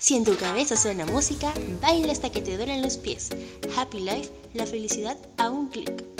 Si en tu cabeza suena música, baila hasta que te duelen los pies. Happy Life, la felicidad a un clic.